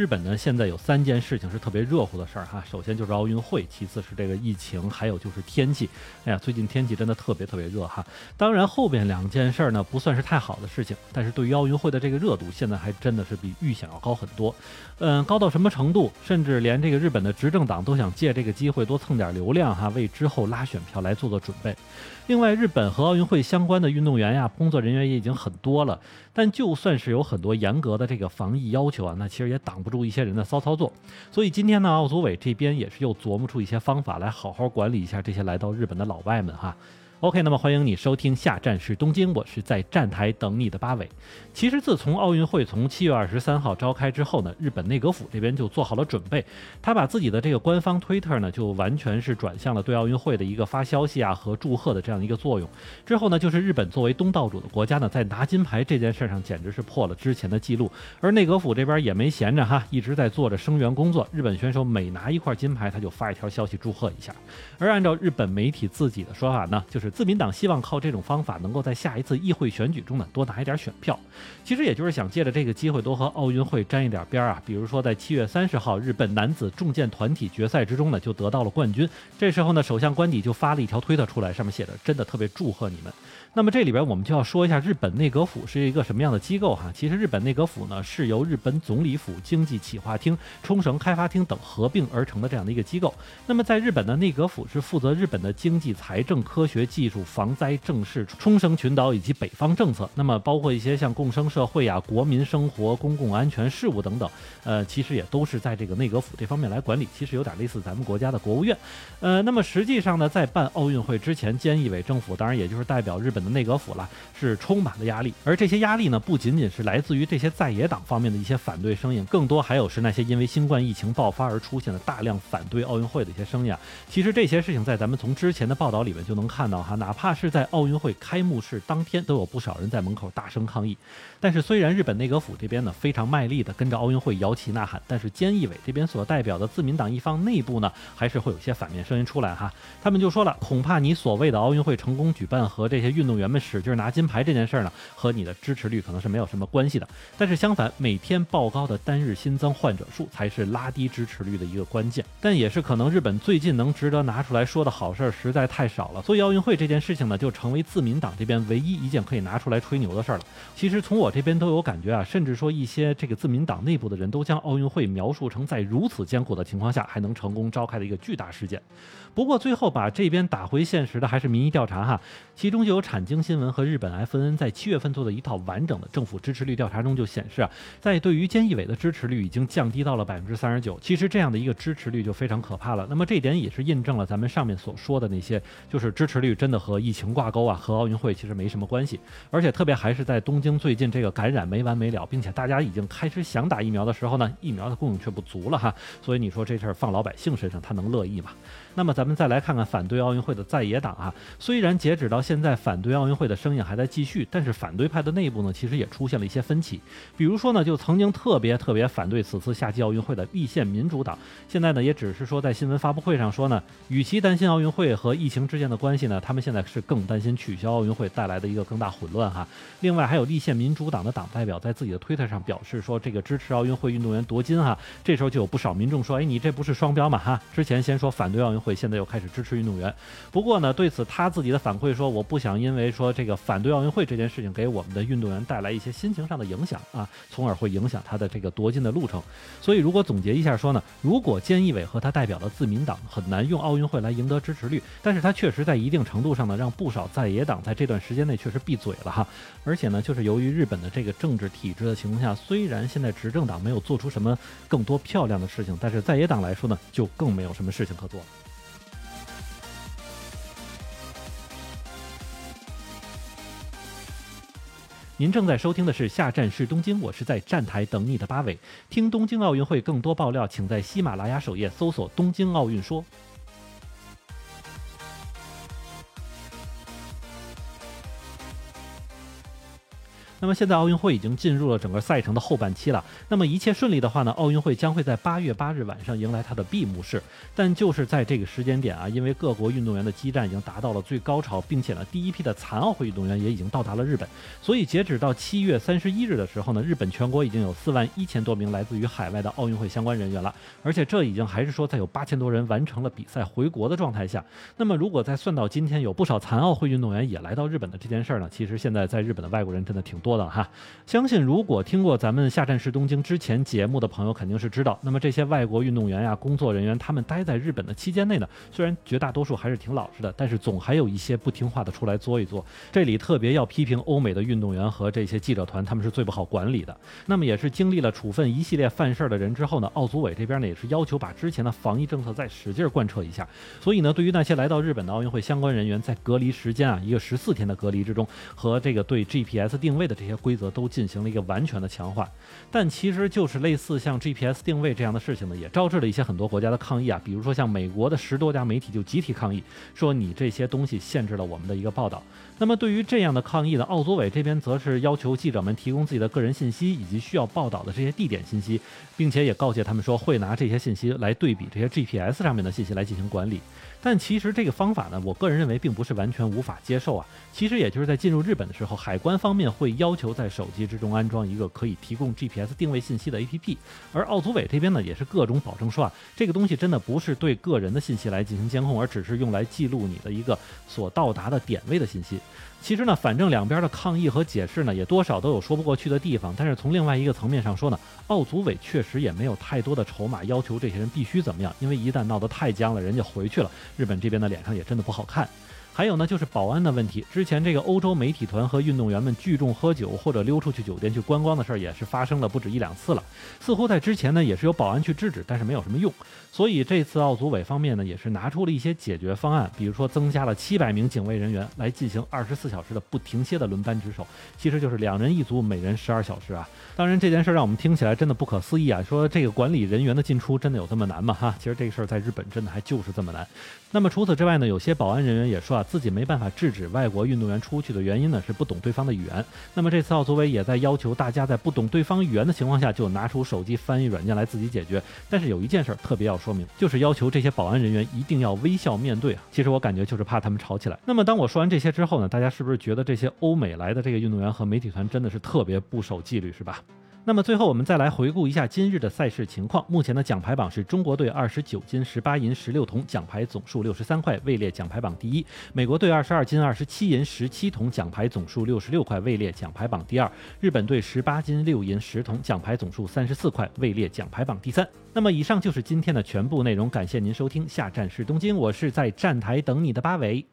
日本呢现在有三件事情是特别热乎的事儿哈，首先就是奥运会，其次是这个疫情，还有就是天气。哎呀，最近天气真的特别特别热哈。当然后边两件事儿呢不算是太好的事情，但是对于奥运会的这个热度，现在还真的是比预想要高很多。嗯，高到什么程度？甚至连这个日本的执政党都想借这个机会多蹭点流量哈，为之后拉选票来做做准备。另外，日本和奥运会相关的运动员呀，工作人员也已经很多了。但就算是有很多严格的这个防疫要求啊，那其实也挡不住一些人的骚操作。所以今天呢，奥组委这边也是又琢磨出一些方法来好好管理一下这些来到日本的老外们哈。OK，那么欢迎你收听下站是东京，我是在站台等你的八尾。其实自从奥运会从七月二十三号召开之后呢，日本内阁府这边就做好了准备，他把自己的这个官方推特呢，就完全是转向了对奥运会的一个发消息啊和祝贺的这样一个作用。之后呢，就是日本作为东道主的国家呢，在拿金牌这件事上简直是破了之前的记录，而内阁府这边也没闲着哈，一直在做着声援工作。日本选手每拿一块金牌，他就发一条消息祝贺一下。而按照日本媒体自己的说法呢，就是。自民党希望靠这种方法，能够在下一次议会选举中呢多拿一点选票。其实也就是想借着这个机会多和奥运会沾一点边儿啊。比如说在七月三十号日本男子重剑团体决赛之中呢，就得到了冠军。这时候呢，首相官邸就发了一条推特出来，上面写着：“真的特别祝贺你们。”那么这里边我们就要说一下日本内阁府是一个什么样的机构哈。其实日本内阁府呢是由日本总理府、经济企划厅、冲绳开发厅等合并而成的这样的一个机构。那么在日本的内阁府是负责日本的经济、财政、科学技术、防灾、政事、冲绳群岛以及北方政策。那么包括一些像共生社会啊、国民生活、公共安全事务等等，呃，其实也都是在这个内阁府这方面来管理。其实有点类似咱们国家的国务院。呃，那么实际上呢，在办奥运会之前，菅义伟政府当然也就是代表日本。的内阁府了，是充满了压力，而这些压力呢，不仅仅是来自于这些在野党方面的一些反对声音，更多还有是那些因为新冠疫情爆发而出现的大量反对奥运会的一些声音。啊。其实这些事情在咱们从之前的报道里面就能看到，哪怕是在奥运会开幕式当天，都有不少人在门口大声抗议。但是虽然日本内阁府这边呢非常卖力的跟着奥运会摇旗呐喊，但是菅义伟这边所代表的自民党一方内部呢，还是会有些反面声音出来哈。他们就说了，恐怕你所谓的奥运会成功举办和这些运动员们使劲拿金牌这件事儿呢，和你的支持率可能是没有什么关系的。但是相反，每天报高的单日新增患者数才是拉低支持率的一个关键。但也是可能日本最近能值得拿出来说的好事儿实在太少了，所以奥运会对这件事情呢，就成为自民党这边唯一一件可以拿出来吹牛的事儿了。其实从我这边都有感觉啊，甚至说一些这个自民党内部的人都将奥运会描述成在如此艰苦的情况下还能成功召开的一个巨大事件。不过最后把这边打回现实的还是民意调查哈，其中就有产经新闻。和日本 FNN 在七月份做的一套完整的政府支持率调查中就显示啊，在对于菅义伟的支持率已经降低到了百分之三十九。其实这样的一个支持率就非常可怕了。那么这点也是印证了咱们上面所说的那些，就是支持率真的和疫情挂钩啊，和奥运会其实没什么关系。而且特别还是在东京最近这个感染没完没了，并且大家已经开始想打疫苗的时候呢，疫苗的供应却不足了哈。所以你说这事儿放老百姓身上，他能乐意吗？那么咱们再来看看反对奥运会的在野党啊，虽然截止到现在反对奥运会的声音还在继续，但是反对派的内部呢，其实也出现了一些分歧。比如说呢，就曾经特别特别反对此次夏季奥运会的立宪民主党，现在呢也只是说在新闻发布会上说呢，与其担心奥运会和疫情之间的关系呢，他们现在是更担心取消奥运会带来的一个更大混乱哈。另外还有立宪民主党的党代表在自己的推特上表示说，这个支持奥运会运动员夺金哈。这时候就有不少民众说，哎，你这不是双标嘛哈？之前先说反对奥运。会现在又开始支持运动员，不过呢，对此他自己的反馈说，我不想因为说这个反对奥运会这件事情给我们的运动员带来一些心情上的影响啊，从而会影响他的这个夺金的路程。所以如果总结一下说呢，如果菅义伟和他代表的自民党很难用奥运会来赢得支持率，但是他确实在一定程度上呢，让不少在野党在这段时间内确实闭嘴了哈。而且呢，就是由于日本的这个政治体制的情况下，虽然现在执政党没有做出什么更多漂亮的事情，但是在野党来说呢，就更没有什么事情可做了。您正在收听的是下站是东京，我是在站台等你的八尾。听东京奥运会更多爆料，请在喜马拉雅首页搜索“东京奥运说”。那么现在奥运会已经进入了整个赛程的后半期了。那么一切顺利的话呢，奥运会将会在八月八日晚上迎来它的闭幕式。但就是在这个时间点啊，因为各国运动员的激战已经达到了最高潮，并且呢，第一批的残奥会运动员也已经到达了日本，所以截止到七月三十一日的时候呢，日本全国已经有四万一千多名来自于海外的奥运会相关人员了。而且这已经还是说在有八千多人完成了比赛回国的状态下。那么如果再算到今天有不少残奥会运动员也来到日本的这件事儿呢，其实现在在日本的外国人真的挺多的哈。相信如果听过咱们下站式东京之前节目的朋友肯定是知道，那么这些外国运动员呀、工作人员，他们待在日本的期间内呢，虽然绝大多数还是挺老实的，但是总还有一些不听话的出来作一作。这里特别要批评欧美的运动员和这些记者团，他们是最不好管理的。那么也是经历了处分一系列犯事儿的人之后呢，奥组委这边呢也是要求把之前的防疫政策再使劲贯彻一下。所以呢，对于那些来到日本的奥运会相关人员，在隔离时间啊，一个十四天的隔离之中，和这个对 GPS 定位的这些规则都进行了一个完全的强化。但其实就是类似像 GPS 定位这样的事情呢，也招致了一些很多国家的抗议啊。比如说像美国的十多家媒体就集体抗议，说你这些东西限制了我们的一个报道。那么对于这样的抗议呢，奥组委这边则是要求记者们提供自己的个人信息以及需要报道的这些地点信息，并且也告诫他们说会拿这些信息来对比这些 GPS 上面的信息来进行管理。但其实这个方法呢，我个人认为并不是完全无法接受啊。其实也就是在进入日本的时候，海关方面会要求在手机之中安装一个可以提供 GPS 定位信息的 APP，而奥组委这边呢也是各种保证说啊，这个东西真的不是对个人的信息来进行监控，而只是用来记录你的一个所到达的点位的信息。其实呢，反正两边的抗议和解释呢，也多少都有说不过去的地方。但是从另外一个层面上说呢，奥组委确实也没有太多的筹码要求这些人必须怎么样，因为一旦闹得太僵了，人家回去了，日本这边的脸上也真的不好看。还有呢，就是保安的问题。之前这个欧洲媒体团和运动员们聚众喝酒或者溜出去酒店去观光的事儿，也是发生了不止一两次了。似乎在之前呢，也是有保安去制止，但是没有什么用。所以这次奥组委方面呢，也是拿出了一些解决方案，比如说增加了七百名警卫人员来进行二十四小时的不停歇的轮班值守，其实就是两人一组，每人十二小时啊。当然这件事让我们听起来真的不可思议啊，说这个管理人员的进出真的有这么难吗？哈，其实这个事儿在日本真的还就是这么难。那么除此之外呢，有些保安人员也说啊，自己没办法制止外国运动员出去的原因呢，是不懂对方的语言。那么这次奥组委也在要求大家在不懂对方语言的情况下，就拿出手机翻译软件来自己解决。但是有一件事特别要说明，就是要求这些保安人员一定要微笑面对啊。其实我感觉就是怕他们吵起来。那么当我说完这些之后呢，大家是不是觉得这些欧美来的这个运动员和媒体团真的是特别不守纪律，是吧？那么最后，我们再来回顾一下今日的赛事情况。目前的奖牌榜是中国队二十九金十八银十六铜，奖牌总数六十三块，位列奖牌榜第一；美国队二十二金二十七银十七铜，奖牌总数六十六块，位列奖牌榜第二；日本队十八金六银十铜，奖牌总数三十四块，位列奖牌榜第三。那么以上就是今天的全部内容，感谢您收听下站是东京，我是在站台等你的八尾。